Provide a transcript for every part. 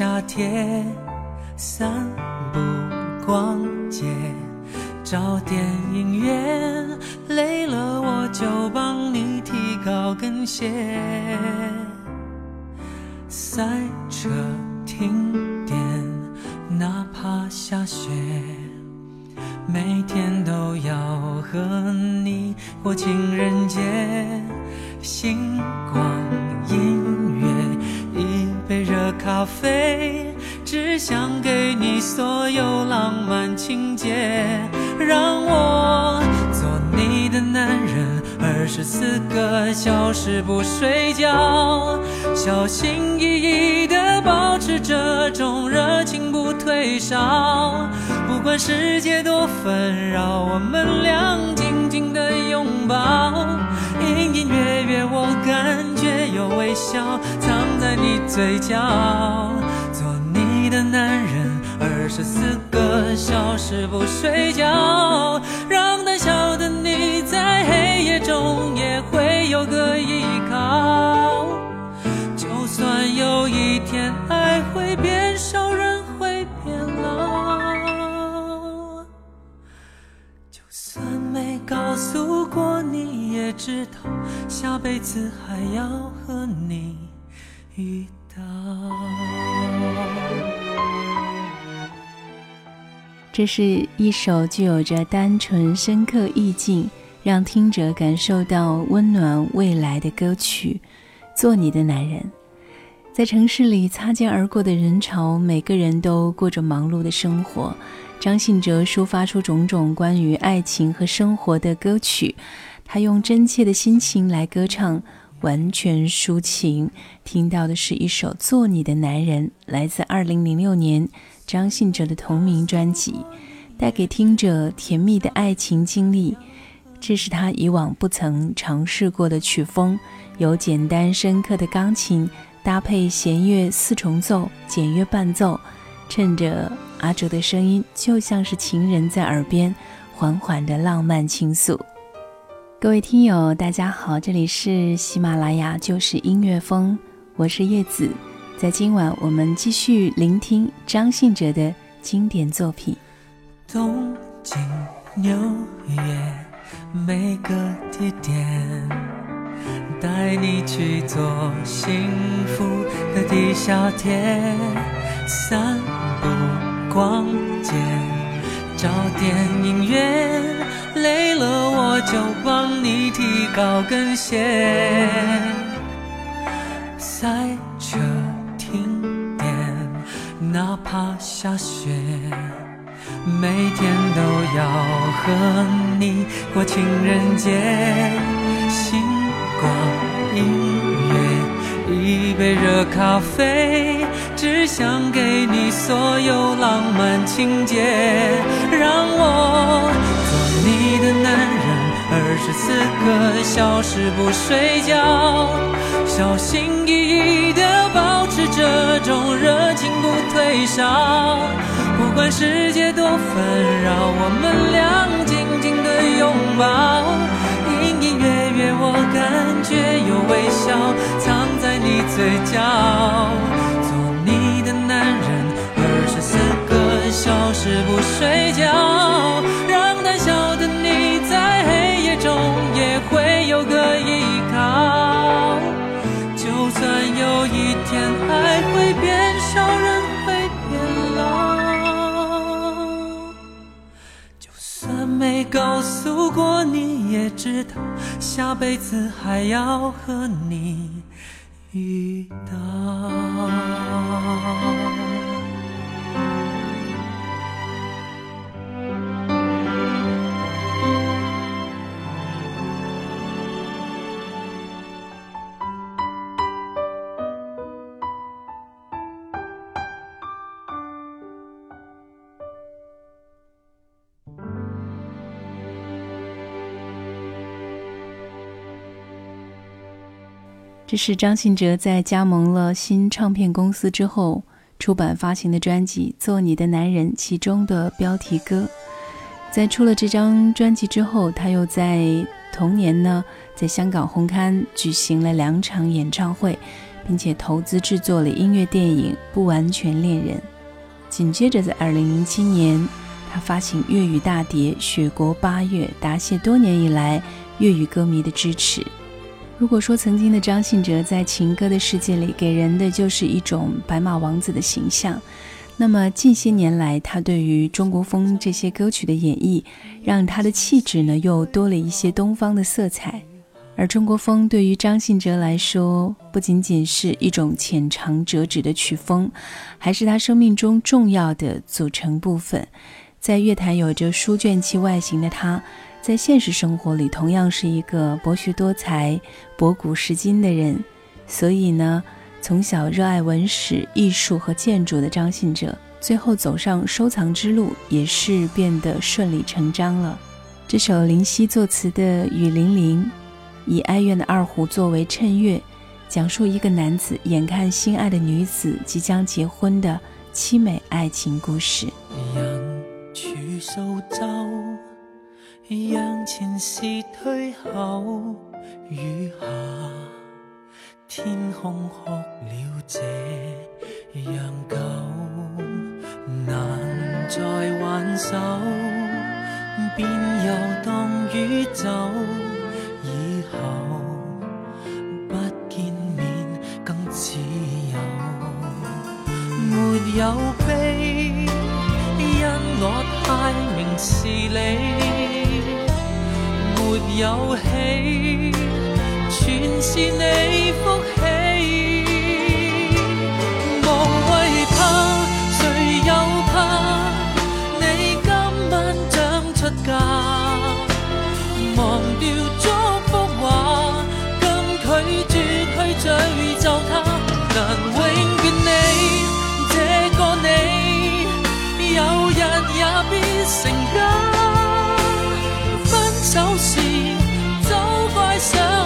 夏天，散步逛街，找电影院，累了我就帮你提高跟鞋。塞车停电，哪怕下雪，每天都要和你过情人节，星光映。咖啡，只想给你所有浪漫情节。让我做你的男人，二十四个小时不睡觉，小心翼翼地保持这种热情不。微笑，不管世界多纷扰，我们俩紧紧的拥抱。隐隐约约，我感觉有微笑藏在你嘴角。做你的男人，二十四个小时不睡觉，让胆小的你在黑夜中也会有个知道下辈子还要和你遇到。这是一首具有着单纯深刻意境，让听者感受到温暖未来的歌曲。做你的男人。在城市里擦肩而过的人潮，每个人都过着忙碌的生活。张信哲抒发出种种关于爱情和生活的歌曲，他用真切的心情来歌唱，完全抒情。听到的是一首《做你的男人》，来自2006年张信哲的同名专辑，带给听者甜蜜的爱情经历。这是他以往不曾尝试过的曲风，有简单深刻的钢琴。搭配弦乐四重奏、简约伴奏，趁着阿哲的声音，就像是情人在耳边缓缓的浪漫倾诉。各位听友，大家好，这里是喜马拉雅，就是音乐风，我是叶子。在今晚，我们继续聆听张信哲的经典作品。东京、纽约，每个地点。带你去做幸福的地下铁，散步逛街，找电影院，累了我就帮你提高跟鞋。赛车停电，哪怕下雪，每天都要和你过情人节。星光音乐，一杯热咖啡，只想给你所有浪漫情节。让我你的男人，二十四个小时不睡觉，小心翼翼地保持这种热情不退烧。不管世界多纷扰，我们俩紧紧地拥抱。隐隐约约，我感觉有微笑藏在你嘴角。做你的男人，二十四个小时不睡告诉过你，也知道下辈子还要和你遇到。这是张信哲在加盟了新唱片公司之后出版发行的专辑《做你的男人》其中的标题歌。在出了这张专辑之后，他又在同年呢，在香港红磡举行了两场演唱会，并且投资制作了音乐电影《不完全恋人》。紧接着，在二零零七年，他发行粤语大碟《雪国八月》，答谢多年以来粤语歌迷的支持。如果说曾经的张信哲在情歌的世界里给人的就是一种白马王子的形象，那么近些年来他对于中国风这些歌曲的演绎，让他的气质呢又多了一些东方的色彩。而中国风对于张信哲来说，不仅仅是一种浅尝辄止的曲风，还是他生命中重要的组成部分。在乐坛有着书卷气外形的他。在现实生活里，同样是一个博学多才、博古识今的人。所以呢，从小热爱文史、艺术和建筑的张信哲，最后走上收藏之路，也是变得顺理成章了。这首林夕作词的《雨霖铃》，以哀怨的二胡作为衬乐，讲述一个男子眼看心爱的女子即将结婚的凄美爱情故事。让前事退后，雨下，天空哭了这样久，难再挽手，便又当雨走。以后不见面更自由，没有悲，因我太明事理。有喜，全是你福气。无谓怕，谁又怕？你今晚将出嫁，忘掉祝福话，更拒绝去诅咒他。难永别你，这个你，有日也必成家。分手时，So.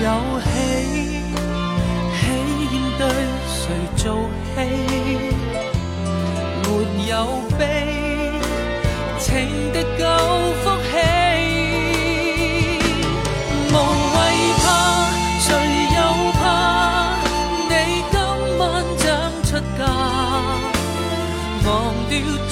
有喜喜厌对谁做戏没有悲情敌够福气无谓怕谁又怕你今晚想出嫁忘掉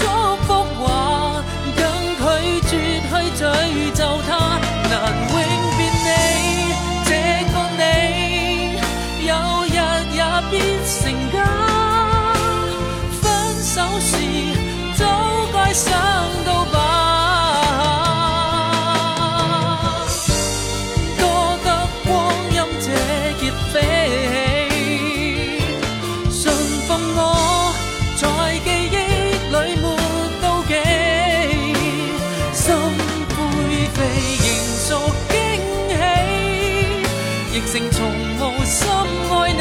定从无心爱你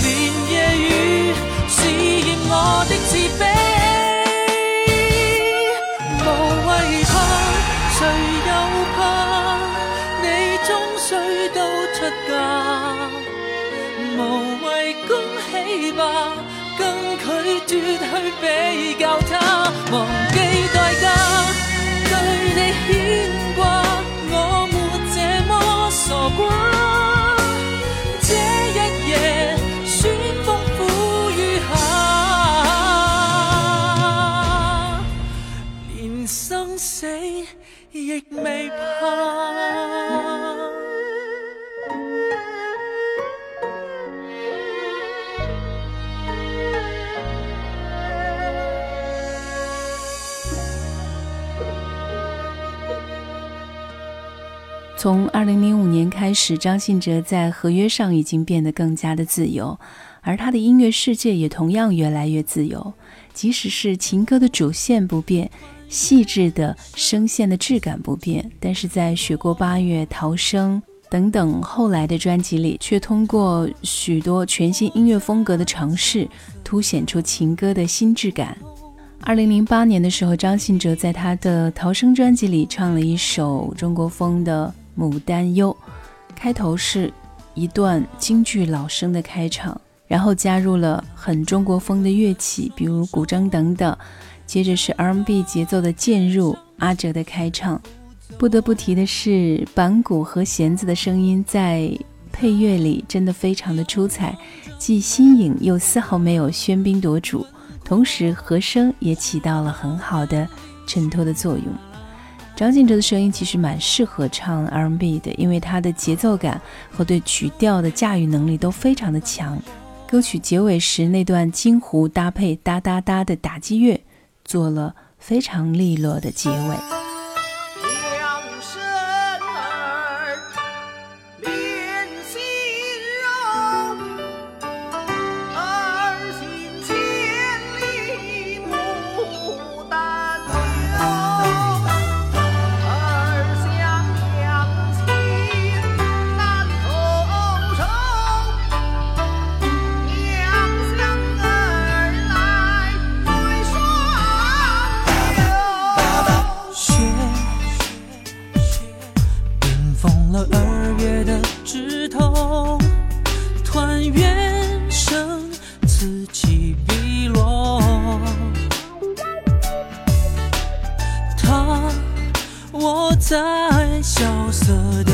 连夜雨试验我的自卑无谓怕谁又怕你终须都出嫁无谓恭喜吧更拒绝去比较他。忘记代价对你牵挂。光从二零零五年开始，张信哲在合约上已经变得更加的自由，而他的音乐世界也同样越来越自由。即使是情歌的主线不变，细致的声线的质感不变，但是在《雪过八月》《逃生》等等后来的专辑里，却通过许多全新音乐风格的尝试，凸显出情歌的新质感。二零零八年的时候，张信哲在他的《逃生》专辑里唱了一首中国风的《牡丹忧》，开头是一段京剧老生的开场，然后加入了很中国风的乐器，比如古筝等等，接着是 R&B 节奏的渐入，阿哲的开唱。不得不提的是，板鼓和弦子的声音在配乐里真的非常的出彩，既新颖又丝毫没有喧宾夺主。同时，和声也起到了很好的衬托的作用。张信哲的声音其实蛮适合唱 R&B 的，因为他的节奏感和对曲调的驾驭能力都非常的强。歌曲结尾时那段金胡搭配哒哒哒的打击乐，做了非常利落的结尾。爱，萧瑟的。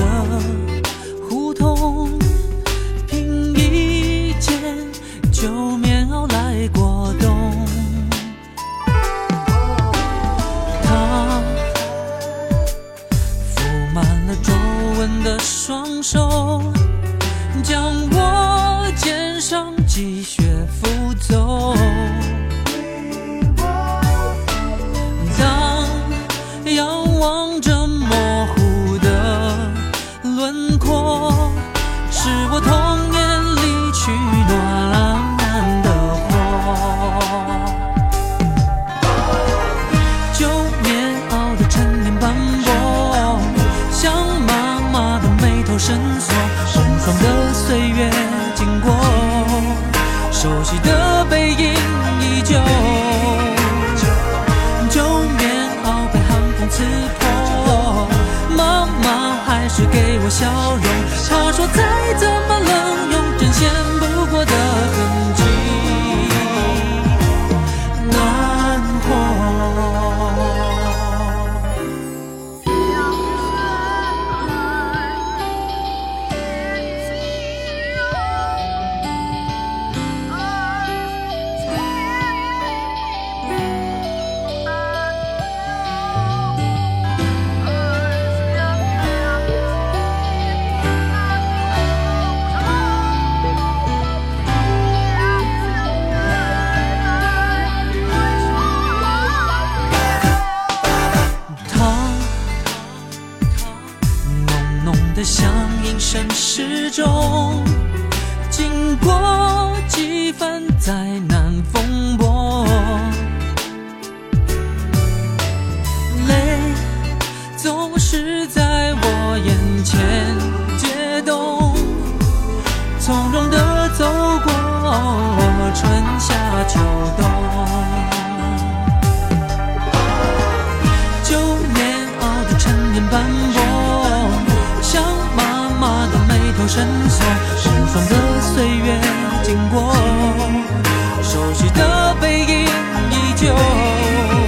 笑容，他说总是在我眼前解冻从容地走过春夏秋冬旧棉袄的沉淀斑驳像妈妈的眉头深锁时光的岁月经过熟悉的背影依旧。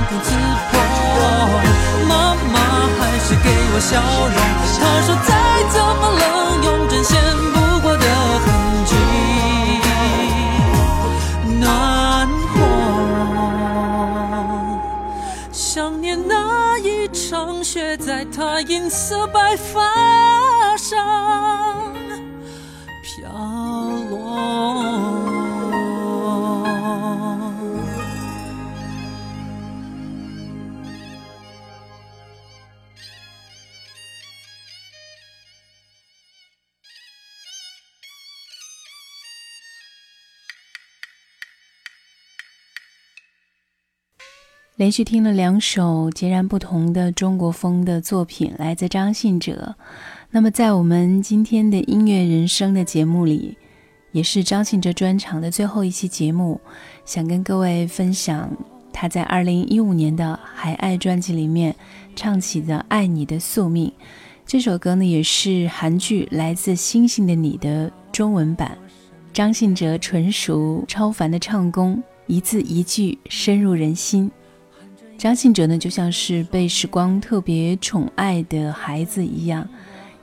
刺破，妈妈还是。给我笑容。他说再怎么冷，用针线不过的痕迹，暖和。想念那一场雪，在他银色白发连续听了两首截然不同的中国风的作品，来自张信哲。那么，在我们今天的音乐人生的节目里，也是张信哲专场的最后一期节目，想跟各位分享他在二零一五年的《还爱》专辑里面唱起的《爱你的宿命》这首歌呢，也是韩剧《来自星星的你》的中文版。张信哲纯熟超凡的唱功，一字一句深入人心。张信哲呢，就像是被时光特别宠爱的孩子一样，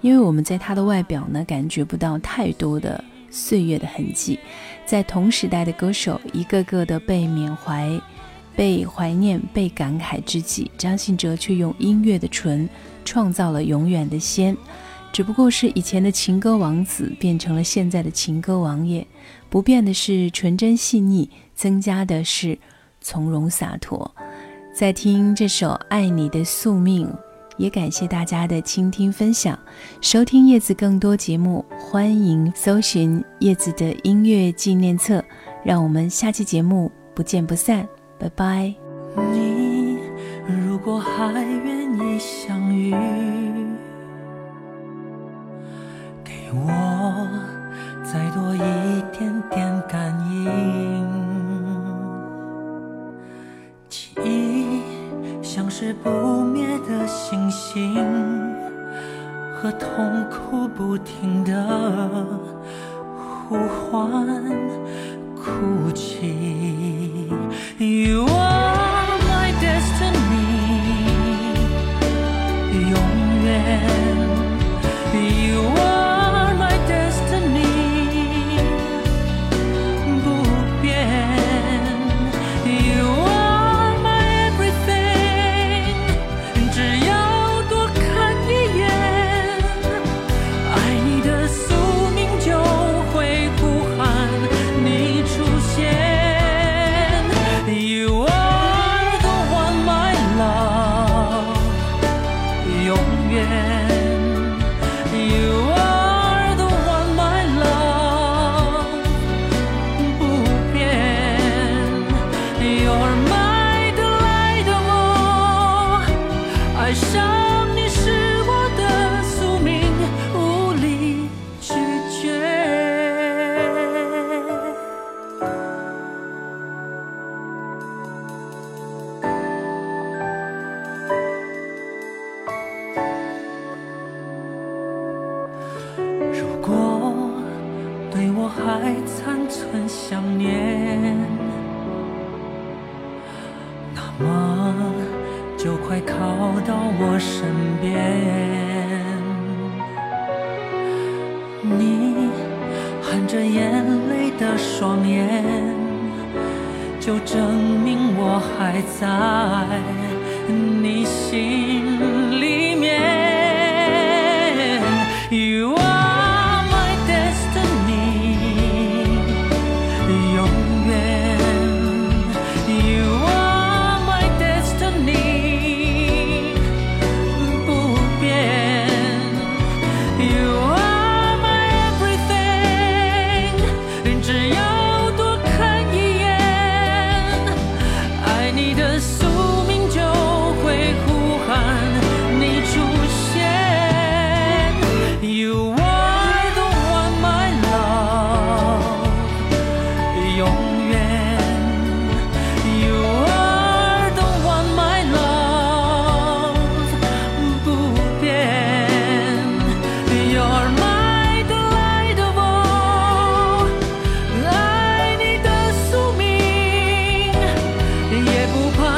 因为我们在他的外表呢，感觉不到太多的岁月的痕迹。在同时代的歌手一个个的被缅怀、被怀念、被感慨之际，张信哲却用音乐的纯创造了永远的仙。只不过是以前的情歌王子变成了现在的情歌王爷，不变的是纯真细腻，增加的是从容洒脱。在听这首《爱你的宿命》，也感谢大家的倾听分享。收听叶子更多节目，欢迎搜寻叶子的音乐纪念册。让我们下期节目不见不散，拜拜。你如果还愿意相遇，给我心，和痛苦不停的呼唤、哭泣。想念那么就快靠到我身边。你含着眼泪的双眼就证明我还在你心。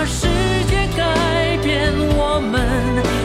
世界改变我们